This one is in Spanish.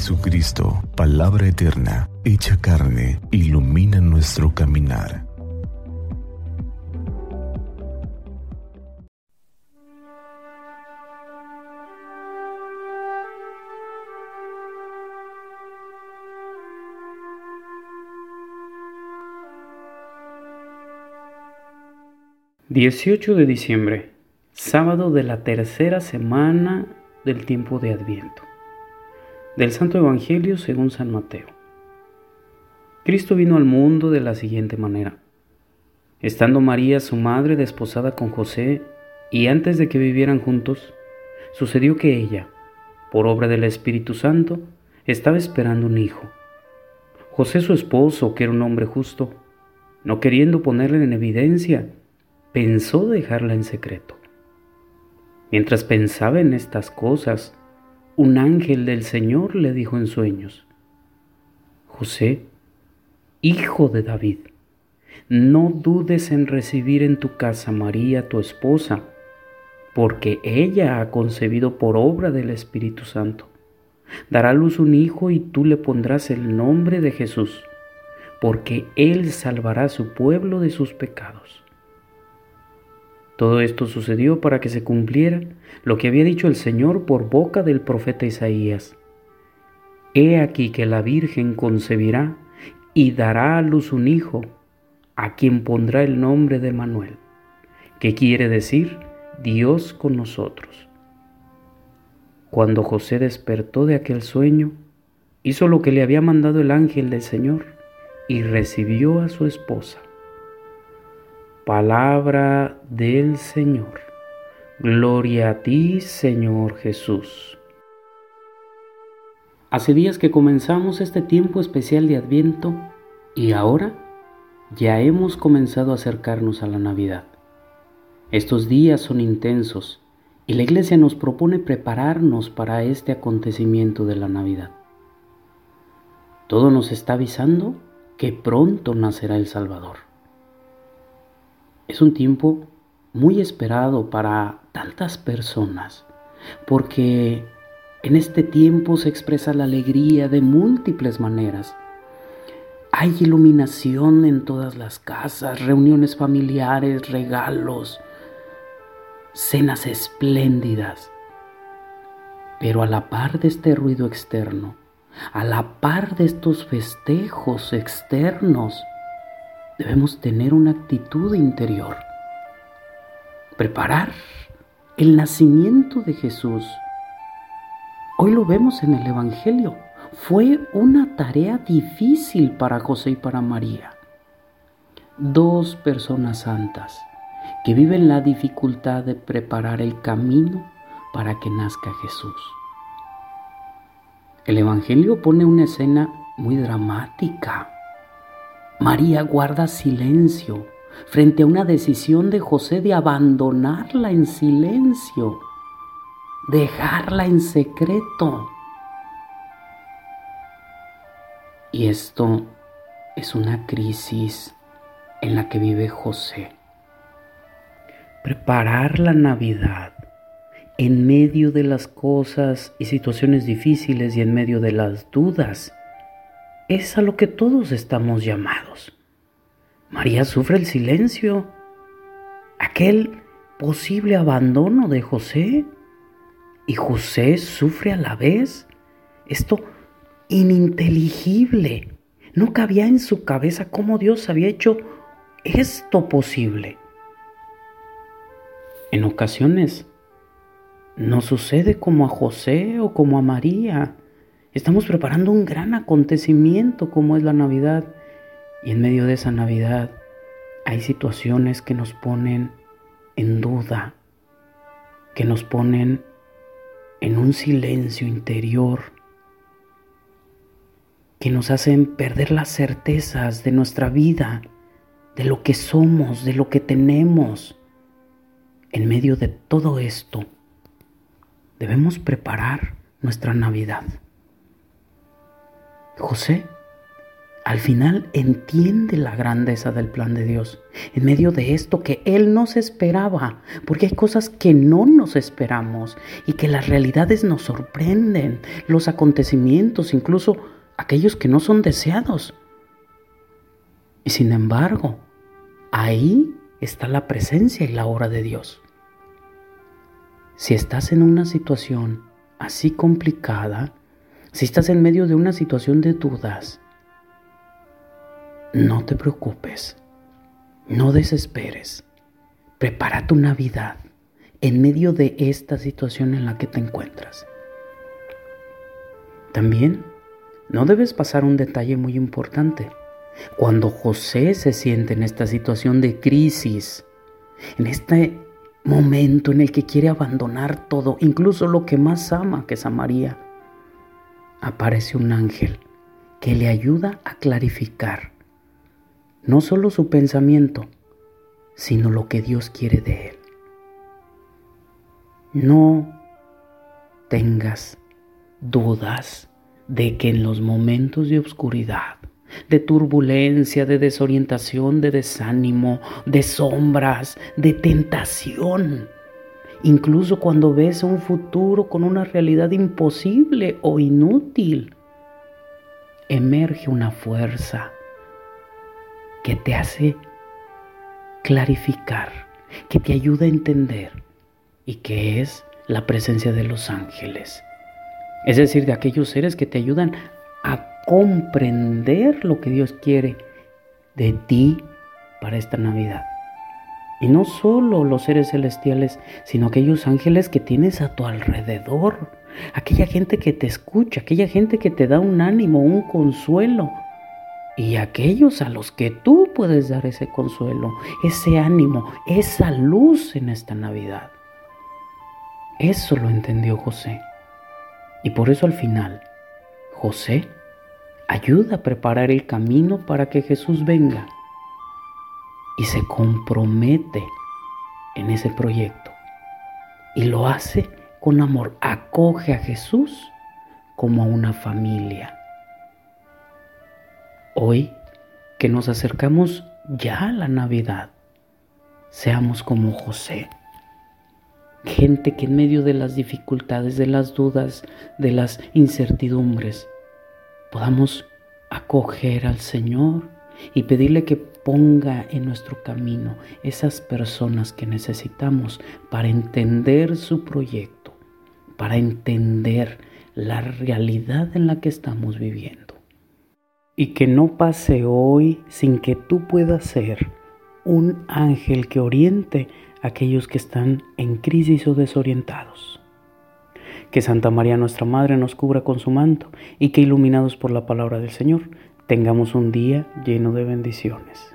Jesucristo, palabra eterna, hecha carne, ilumina nuestro caminar. Dieciocho de diciembre, sábado de la tercera semana del tiempo de Adviento. Del Santo Evangelio según San Mateo. Cristo vino al mundo de la siguiente manera. Estando María, su madre, desposada con José, y antes de que vivieran juntos, sucedió que ella, por obra del Espíritu Santo, estaba esperando un hijo. José, su esposo, que era un hombre justo, no queriendo ponerle en evidencia, pensó dejarla en secreto. Mientras pensaba en estas cosas, un ángel del Señor le dijo en sueños, José, hijo de David, no dudes en recibir en tu casa María, tu esposa, porque ella ha concebido por obra del Espíritu Santo. Dará a luz un hijo y tú le pondrás el nombre de Jesús, porque él salvará a su pueblo de sus pecados. Todo esto sucedió para que se cumpliera lo que había dicho el Señor por boca del profeta Isaías. He aquí que la Virgen concebirá y dará a luz un hijo, a quien pondrá el nombre de Manuel, que quiere decir Dios con nosotros. Cuando José despertó de aquel sueño, hizo lo que le había mandado el ángel del Señor y recibió a su esposa. Palabra del Señor. Gloria a ti, Señor Jesús. Hace días que comenzamos este tiempo especial de Adviento y ahora ya hemos comenzado a acercarnos a la Navidad. Estos días son intensos y la Iglesia nos propone prepararnos para este acontecimiento de la Navidad. Todo nos está avisando que pronto nacerá el Salvador. Es un tiempo muy esperado para tantas personas, porque en este tiempo se expresa la alegría de múltiples maneras. Hay iluminación en todas las casas, reuniones familiares, regalos, cenas espléndidas. Pero a la par de este ruido externo, a la par de estos festejos externos, debemos tener una actitud interior. Preparar el nacimiento de Jesús. Hoy lo vemos en el Evangelio. Fue una tarea difícil para José y para María. Dos personas santas que viven la dificultad de preparar el camino para que nazca Jesús. El Evangelio pone una escena muy dramática María guarda silencio frente a una decisión de José de abandonarla en silencio, dejarla en secreto. Y esto es una crisis en la que vive José. Preparar la Navidad en medio de las cosas y situaciones difíciles y en medio de las dudas es a lo que todos estamos llamados. María sufre el silencio, aquel posible abandono de José, y José sufre a la vez esto ininteligible. No cabía en su cabeza cómo Dios había hecho esto posible. En ocasiones no sucede como a José o como a María. Estamos preparando un gran acontecimiento como es la Navidad y en medio de esa Navidad hay situaciones que nos ponen en duda, que nos ponen en un silencio interior, que nos hacen perder las certezas de nuestra vida, de lo que somos, de lo que tenemos. En medio de todo esto, debemos preparar nuestra Navidad. José al final entiende la grandeza del plan de Dios en medio de esto que Él nos esperaba, porque hay cosas que no nos esperamos y que las realidades nos sorprenden, los acontecimientos, incluso aquellos que no son deseados. Y sin embargo, ahí está la presencia y la obra de Dios. Si estás en una situación así complicada, si estás en medio de una situación de dudas, no te preocupes, no desesperes, prepara tu Navidad en medio de esta situación en la que te encuentras. También no debes pasar un detalle muy importante. Cuando José se siente en esta situación de crisis, en este momento en el que quiere abandonar todo, incluso lo que más ama, que es a María, aparece un ángel que le ayuda a clarificar no solo su pensamiento, sino lo que Dios quiere de él. No tengas dudas de que en los momentos de oscuridad, de turbulencia, de desorientación, de desánimo, de sombras, de tentación, incluso cuando ves un futuro con una realidad imposible o inútil, emerge una fuerza que te hace clarificar, que te ayuda a entender y que es la presencia de los ángeles. Es decir, de aquellos seres que te ayudan a comprender lo que Dios quiere de ti para esta Navidad. Y no solo los seres celestiales, sino aquellos ángeles que tienes a tu alrededor, aquella gente que te escucha, aquella gente que te da un ánimo, un consuelo, y aquellos a los que tú puedes dar ese consuelo, ese ánimo, esa luz en esta Navidad. Eso lo entendió José. Y por eso al final, José ayuda a preparar el camino para que Jesús venga y se compromete en ese proyecto. Y lo hace con amor, acoge a Jesús como a una familia Hoy que nos acercamos ya a la Navidad, seamos como José. Gente que en medio de las dificultades, de las dudas, de las incertidumbres, podamos acoger al Señor y pedirle que ponga en nuestro camino esas personas que necesitamos para entender su proyecto, para entender la realidad en la que estamos viviendo y que no pase hoy sin que tú puedas ser un ángel que oriente a aquellos que están en crisis o desorientados. Que Santa María nuestra Madre nos cubra con su manto y que iluminados por la palabra del Señor tengamos un día lleno de bendiciones.